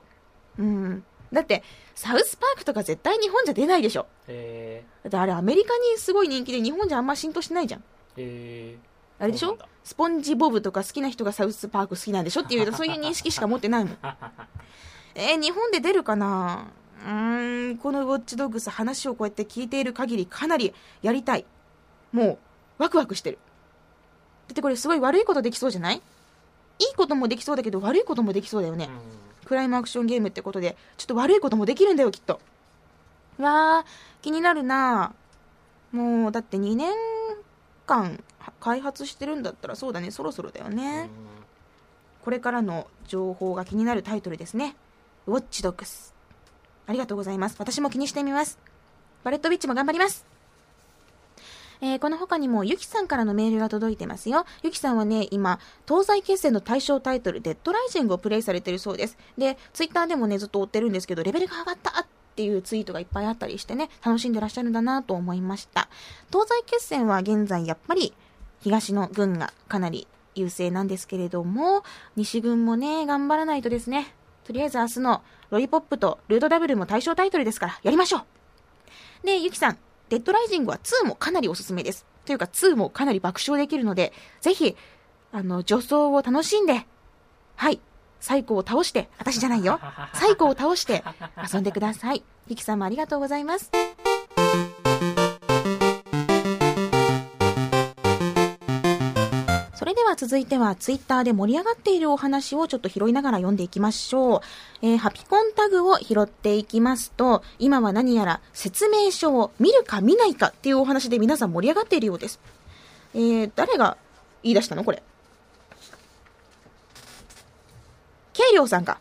うん。だって、サウスパークとか絶対日本じゃ出ないでしょ。えだってあれアメリカにすごい人気で日本じゃあんま浸透してないじゃん。あれでしょ？スポンジボブとか好きな人がサウスパーク好きなんでしょ？*laughs* っていう、そういう認識しか持ってないもん。ー、えー日本で出るかな？うーん、このウォッチドッグス話をこうやって聞いている限りかなりやりたい。もう、ワクワクしてる。だってこれすごい悪いことできそうじゃない？いいこともできそうだけど悪いこともできそうだよね。クライムアクションゲームってことで、ちょっと悪いこともできるんだよ、きっと。わー、気になるなもう、だって2年間開発してるんだったらそうだね、そろそろだよね。これからの情報が気になるタイトルですね。ウォッチドッグス。ありがとうございます。私も気にしてみます。バレットビッチも頑張ります。えーこの他にも、ゆきさんからのメールが届いてますよ。ゆきさんはね、今、東西決戦の対象タイトル、デッドライジングをプレイされてるそうです。で、ツイッターでもね、ずっと追ってるんですけど、レベルが上がったっていうツイートがいっぱいあったりしてね、楽しんでらっしゃるんだなと思いました。東西決戦は現在、やっぱり、東の軍がかなり優勢なんですけれども、西軍もね、頑張らないとですね。とりあえず明日のロリポップとルードダブルも対象タイトルですから、やりましょうで、ゆきさん、デッドライジングは2もかなりおすすめです。というか2もかなり爆笑できるので、ぜひ、あの、女装を楽しんで、はい、サイコを倒して、私じゃないよ。サイコを倒して遊んでください。ゆきさんもありがとうございます。続いてはツイッターで盛り上がっているお話をちょっと拾いながら読んでいきましょう。えーハピコンタグを拾っていきますと、今は何やら説明書を見るか見ないかっていうお話で皆さん盛り上がっているようです。えー、誰が言い出したのこれ？軽量さんが、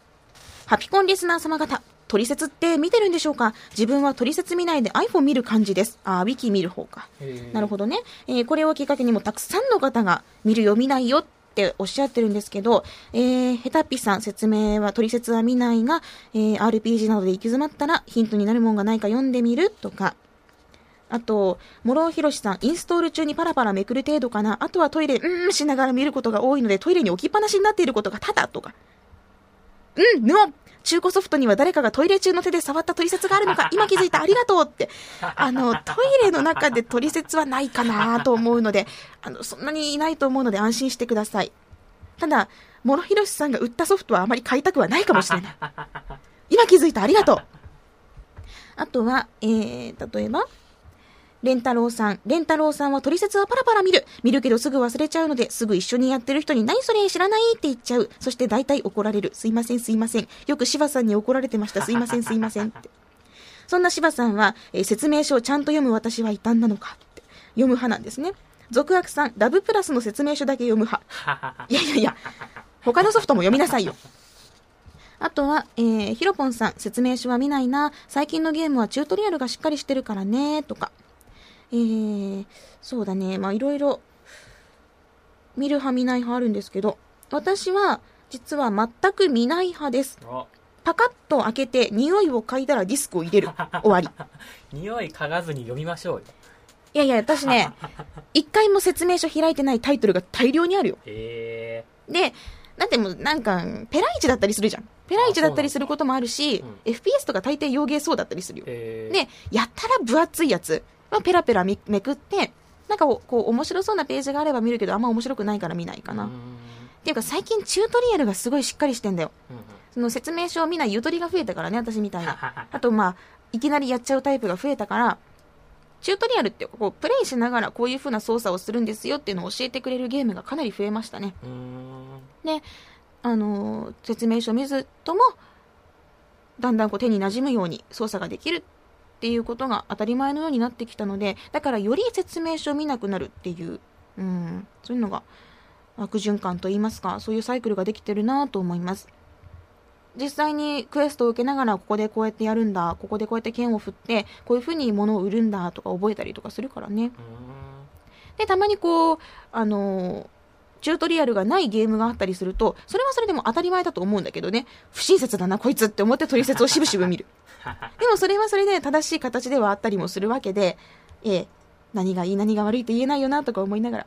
ハピコンリスナー様方、取説って見てるんでしょうか？自分は取説見ないで iPhone 見る感じです。あー、ウィキ見る方か。なるほどね。えーこれをきっかけにもたくさんの方が見るよ見ないよっておっしゃってるんですけど、えー、ヘタッピさん説明は、取説は見ないが、えー RPG などで行き詰まったらヒントになるもんがないか読んでみるとか、あと、諸ひろしさん、インストール中にパラパラめくる程度かな？あとはトイレ、うーんしながら見ることが多いので、トイレに置きっぱなしになっていることが多々とか。うん、の中古ソフトには誰かがトイレ中の手で触った取説があるのか、*laughs* 今気づいた、ありがとうって。あの、トイレの中で取説はないかなと思うので、*laughs* あの、そんなにいないと思うので安心してください。ただ、諸ひろしさんが売ったソフトはあまり買いたくはないかもしれない。*laughs* 今気づいた、ありがとう。あとは、えー、例えば、レンタロウさん。レンタロウさんは取説はパラパラ見る。見るけどすぐ忘れちゃうので、すぐ一緒にやってる人に何それ知らないって言っちゃう。そして大体怒られる。すいませんすいません。よく柴さんに怒られてました。すいませんすいませんって。そんな柴さんは、えー説明書をちゃんと読む私は異端なのかって。読む派なんですね。続悪さん、ラブプラスの説明書だけ読む派。*laughs* いやいやいや、他のソフトも読みなさいよ。あとは、えー、ヒロポンさん、説明書は見ないな。最近のゲームはチュートリアルがしっかりしてるからね、とか。えー、そうだね。まあ、いろいろ、見る派見ない派あるんですけど、私は、実は全く見ない派です。おパカッと開けて、匂いを嗅いだらディスクを入れる。*laughs* 終わり。匂い嗅がずに読みましょうよいやいや、私ね、*laughs* 一回も説明書開いてないタイトルが大量にあるよ。へで、だってもうなんか、ペライチだったりするじゃん。ペライチだったりすることもあるし、う FPS とか大抵洋芸そうだったりするよ。で、やったら分厚いやつはペラペラめめくって、なんかこう、面白そうなページがあれば見るけど、あんま面白くないから見ないかな。っうんていうか最近チュートリアルがすごいしっかりしてんだよ。うんうんその説明書を見ないゆとりが増えたからね、私みたいな。あとまあ、いきなりやっちゃうタイプが増えたから、チュートリアルってこう、プレイしながらこういう風な操作をするんですよっていうのを教えてくれるゲームがかなり増えましたね。で、あのー説明書見ずとも、だんだんこう手に馴染むように操作ができるっていうことが当たり前のようになってきたので、だからより説明書を見なくなるっていう、うん、そういうのが悪循環といいますか、そういうサイクルができてるなと思います。実際にクエストを受けながらここでこうやってやるんだここでこうやって剣を振ってこういう風に物を売るんだとか覚えたりとかするからね。でたまにこうあのーチュートリアルがないゲームがあったりするとそれはそれでも当たり前だと思うんだけどね。不親切だなこいつって思って取説をしぶしぶ見る *laughs* でもそれはそれで正しい形ではあったりもするわけで、ええ、何がいい何が悪いって言えないよなとか思いながら。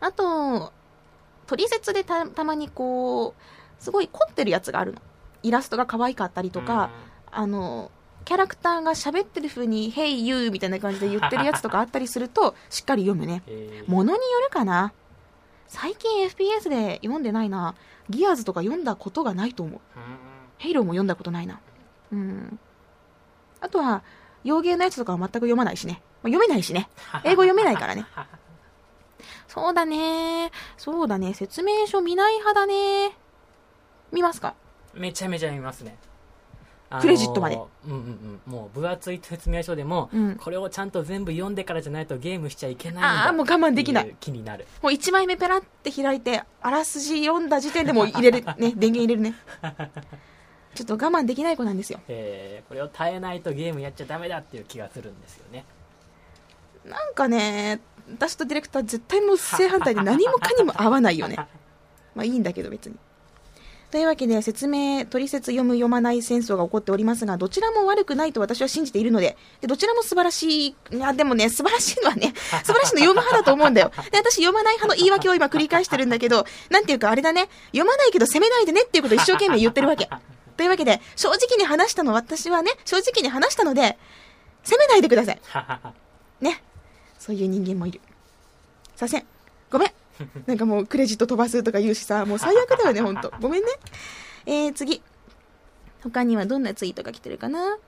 あと、取説でたたまにこう、すごい凝ってるやつがあるの。イラストが可愛かったりとか、あの、キャラクターが喋ってる風に、Hey you みたいな感じで言ってるやつとかあったりすると、*laughs* しっかり読むね。えーものによるかな。最近 FPS で読んでないな。ギアーズとか読んだことがないと思う。ヘイローも読んだことないな。うん。あとは、洋芸のやつとかは全く読まないしね。まあ読めないしね。英語読めないからね。そうだね。そうだね。説明書見ない派だね。見ますか？めちゃめちゃ見ますね。あのークレジットまでうんうんうん。もう分厚い説明書でも、うんこれをちゃんと全部読んでからじゃないとゲームしちゃいけないあーもう我慢できない気になる。もう1枚目ペラって開いて、あらすじ読んだ時点でもう入れる、ね、電源入れるね。*laughs* ちょっと我慢できない子なんですよ。えーこれを耐えないとゲームやっちゃダメだっていう気がするんですよね。なんかね、私とディレクター絶対もう正反対で何もかにも合わないよね。*laughs* まあいいんだけど別に。というわけで説明、取説読む読まない戦争が起こっておりますが、どちらも悪くないと私は信じているので、でどちらも素晴らしい、いやでもね、素晴らしいのはね、*laughs* 素晴らしいの読む派だと思うんだよ。で、私読まない派の言い訳を今繰り返してるんだけど、なんていうかあれだね、読まないけど責めないでねっていうことを一生懸命言ってるわけ。というわけで、正直に話したの私はね、正直に話したので、責めないでください。ね。そういう人間もいる。させん。ごめん。なんかもうクレジット飛ばすとか言うしさ、もう最悪だよね、ほんと。ごめんね。えー、次。他にはどんなツイートが来てるかな？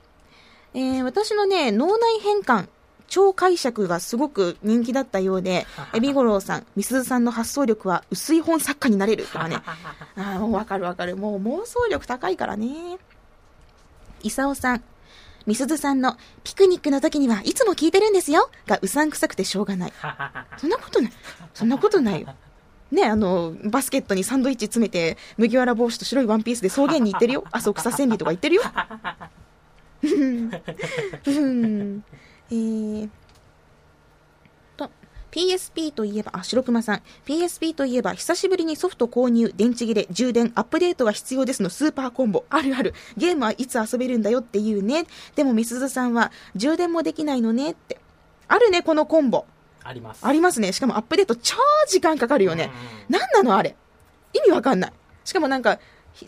えー、私のね、脳内変換、超解釈がすごく人気だったようで、エビゴロウさん、みすずさんの発想力は薄い本作家になれるとかね。*laughs* あーもうわかるわかる。もう妄想力高いからね。イサオさん、みすずさんのピクニックの時にはいつも聞いてるんですよがうさんくさくてしょうがない。*laughs* そんなことない。そんなことないよ。ね、あの、バスケットにサンドイッチ詰めて、麦わら帽子と白いワンピースで草原に行ってるよ。浅草千里とか行ってるよ。うんうんえーと、PSP といえば、あ、白熊さん。PSP といえば、久しぶりにソフト購入、電池切れ、充電、アップデートが必要ですのスーパーコンボ。あるある。ゲームはいつ遊べるんだよっていうね。でも、みすずさんは、充電もできないのねって。あるね、このコンボ。あります。ありますね。しかもアップデート超時間かかるよね。うんなんなのあれ。意味わかんない。しかもなんか、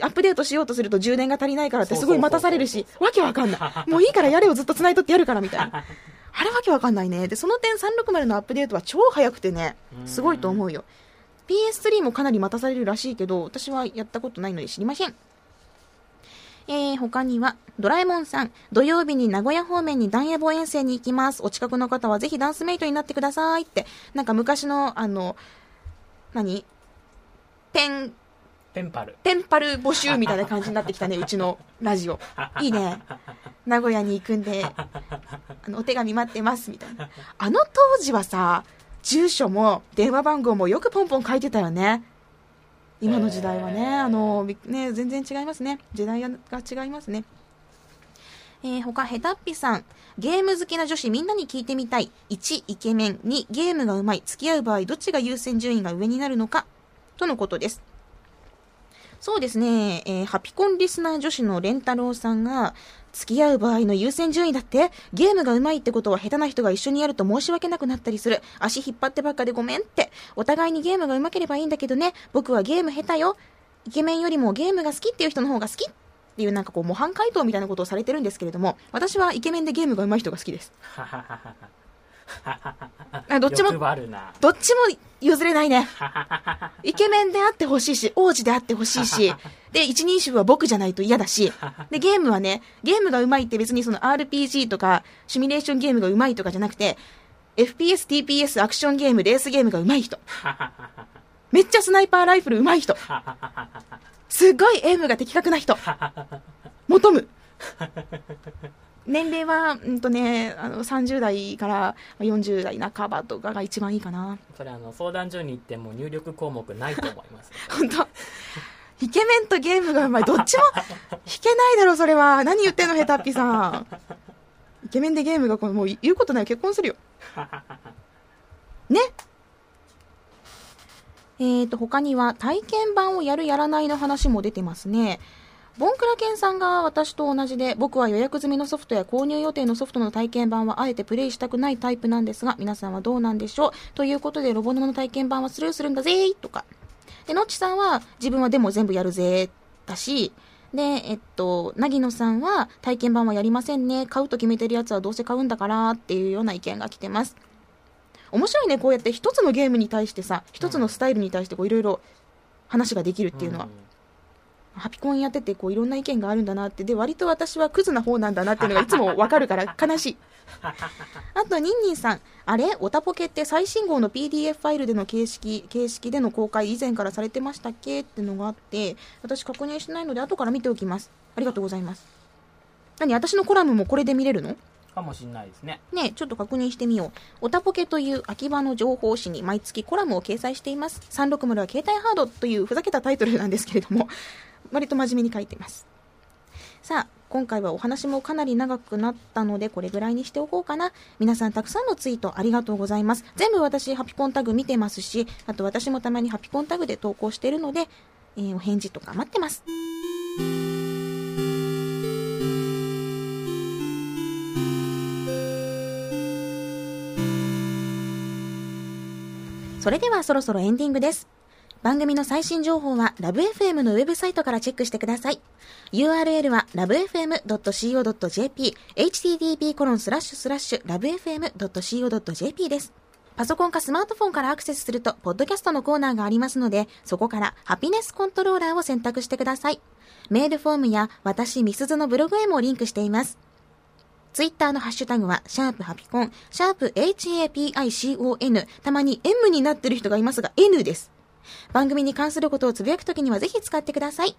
アップデートしようとすると充電が足りないからってすごい待たされるし、わけわかんない。*laughs* もういいからやれをずっと繋いとってやるからみたいな。*laughs* あれわけわかんないね。で、その点360のアップデートは超早くてね、すごいと思うよ。PS3 もかなり待たされるらしいけど、私はやったことないので知りません。えー、他には、ドラえもんさん、土曜日に名古屋方面にダンヤボ遠征に行きます。お近くの方はぜひダンスメイトになってくださいって、なんか昔の、あの、何？ペン、ペンパル。ペンパル募集みたいな感じになってきたね、*laughs* うちのラジオ。*laughs* いいね。名古屋に行くんで、*laughs* あの、お手紙待ってます、みたいな。あの当時はさ、住所も電話番号もよくポンポン書いてたよね。今の時代はね、へーあの、びね、全然違いますね。時代が違いますね。えー、他、ヘタッピさん。ゲーム好きな女子みんなに聞いてみたい。1、イケメン。2、ゲームがうまい。付き合う場合、どっちが優先順位が上になるのか？とのことです。そうですね、えーハピコンリスナー女子のレンタロウさんが、付き合う場合の優先順位だって、ゲームが上手いってことは下手な人が一緒にやると申し訳なくなったりする。足引っ張ってばっかでごめんって。お互いにゲームが上手ければいいんだけどね、僕はゲーム下手よ。イケメンよりもゲームが好きっていう人の方が好きっていうなんかこう模範回答みたいなことをされてるんですけれども、私はイケメンでゲームが上手い人が好きです。*laughs* あどっちも。どっちも譲れないね。*laughs* イケメンであってほしいし、王子であってほしいし、で、一人称は僕じゃないと嫌だし、で、ゲームはね、ゲームが上手いって別にその RPG とか、シミュレーションゲームが上手いとかじゃなくて、FPS、TPS、アクションゲーム、レースゲームが上手い人。めっちゃスナイパーライフル上手い人。すっごいエイムが的確な人。求む。年齢は、うんとね、あの、30代から40代半ばとかが一番いいかな。それあの相談所に行っても入力項目ないと思います。*laughs* 本当イケメンとゲームがうまい。どっちも *laughs* 弾けないだろ、それは。何言ってんの、ヘタッピさん。イケメンでゲームがもう言うことない結婚するよ。*laughs* ねえーと、他には体験版をやるやらないの話も出てますね。ボンクラケンさんが私と同じで、僕は予約済みのソフトや購入予定のソフトの体験版はあえてプレイしたくないタイプなんですが、皆さんはどうなんでしょう？ということで、ロボノの体験版はスルーするんだぜーとか。で、のっちさんは自分はでも全部やるぜだし、で、えっと、なぎのさんは体験版はやりませんね。買うと決めてるやつはどうせ買うんだからっていうような意見が来てます。面白いね、こうやって一つのゲームに対してさ、一つのスタイルに対してこういろいろ話ができるっていうのは。ハピコンやっててこういろんな意見があるんだなって。で割と私はクズな方なんだなっていうのがいつもわかるから悲しい。*laughs* あとニンニンさん。あれ？オタポケって最新号の PDF ファイルでの形式形式での公開以前からされてましたっけ？ってのがあって私確認してないので後から見ておきます。ありがとうございます。何？私のコラムもこれで見れるの？かもしんないですね。ねちょっと確認してみよう。オタポケという秋葉の情報誌に毎月コラムを掲載しています。360は携帯ハードというふざけたタイトルなんですけれども、割と真面目に書いています。さあ、今回はお話もかなり長くなったので、これぐらいにしておこうかな。皆さんたくさんのツイートありがとうございます。全部私、ハピコンタグ見てますし、あと私もたまにハピコンタグで投稿しているので、えー、お返事とか待ってます。それではそろそろエンディングです。番組の最新情報はラブ f m のウェブサイトからチェックしてください。URL は lovefm.co.jp http コロンスラッシュスラッシュ lovefm.co.jp です。パソコンかスマートフォンからアクセスすると、ポッドキャストのコーナーがありますので、そこからハピネスコントローラーを選択してください。メールフォームや私、ミスズのブログへもリンクしています。ツイッターのハッシュタグは、シャープハピコン、シャープ HAPICON、たまに M になってる人がいますが、N です。番組に関することをつぶやくときにはぜひ使ってください。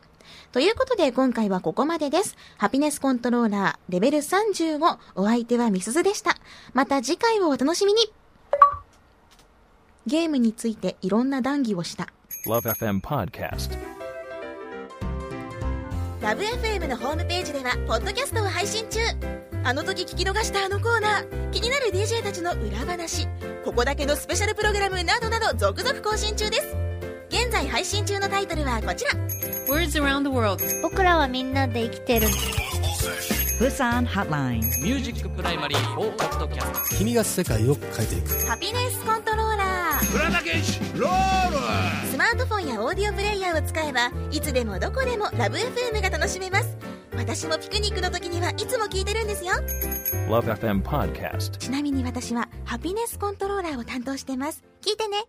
ということで今回はここまでです。ハピネスコントローラーレベル35お相手はみすずでした。また次回をお楽しみにゲームについていろんな談義をした。LoveFM Podcast ラブ f m のホームページではポッドキャストを配信中あの時聞き逃したあのコーナー気になる DJ たちの裏話ここだけのスペシャルプログラムなどなど続々更新中です現在配信中のタイトルはこちら。Words around the world. 僕らはみんなで生きてる。プサンハッラインミュージックプライマリー4ポッドキャスト君が世界を変えていく。ハピネスコントローラー。浦田健士ロール。スマートフォンやオーディオプレイヤーを使えばいつでもどこでもラブ FM が楽しめます。私もピクニックの時にはいつも聞いてるんですよ。LoveFM Podcast. ちなみに私はハピネスコントローラーを担当してます。聞いてね